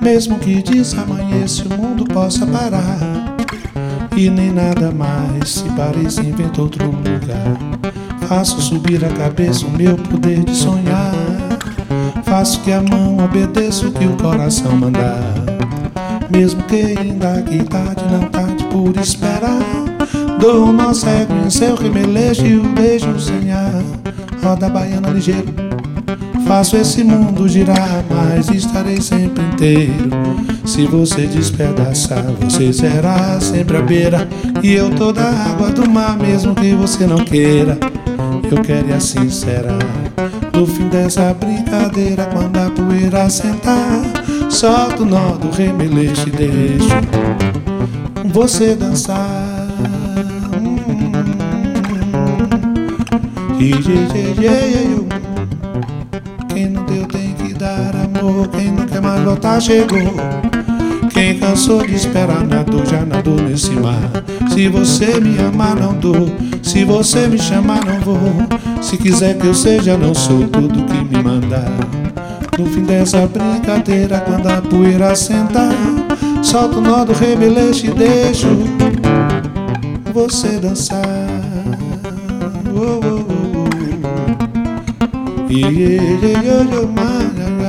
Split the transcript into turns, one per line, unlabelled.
Mesmo que desamanheça o mundo possa parar. E nem nada mais se pareça inventa outro lugar. Faço subir a cabeça o meu poder de sonhar. Faço que a mão obedeça o que o coração mandar. Mesmo que ainda aqui tarde não tarde por esperar. Dou um nó cego em seu remeleixo e o beijo sem ar. Roda baiana ligeiro Faço esse mundo girar, mas estarei sempre inteiro. Se você despedaçar, você será sempre à beira. E eu toda a água do mar, mesmo que você não queira. Eu quero e assim será. No fim dessa brincadeira, quando a poeira sentar, solto o nó do remeleixo e deixo você dançar. Hum. Quem Quem não quer mais voltar chegou. Quem cansou de esperar nadou, já nadou nesse mar. Se você me amar, não dou. Se você me chamar, não vou. Se quiser que eu seja, não sou tudo que me mandar. No fim dessa brincadeira, quando a poeira sentar, solto o nó do rebelete e deixo você dançar. Oh, oh, oh. Yeah, yeah, yeah, yeah,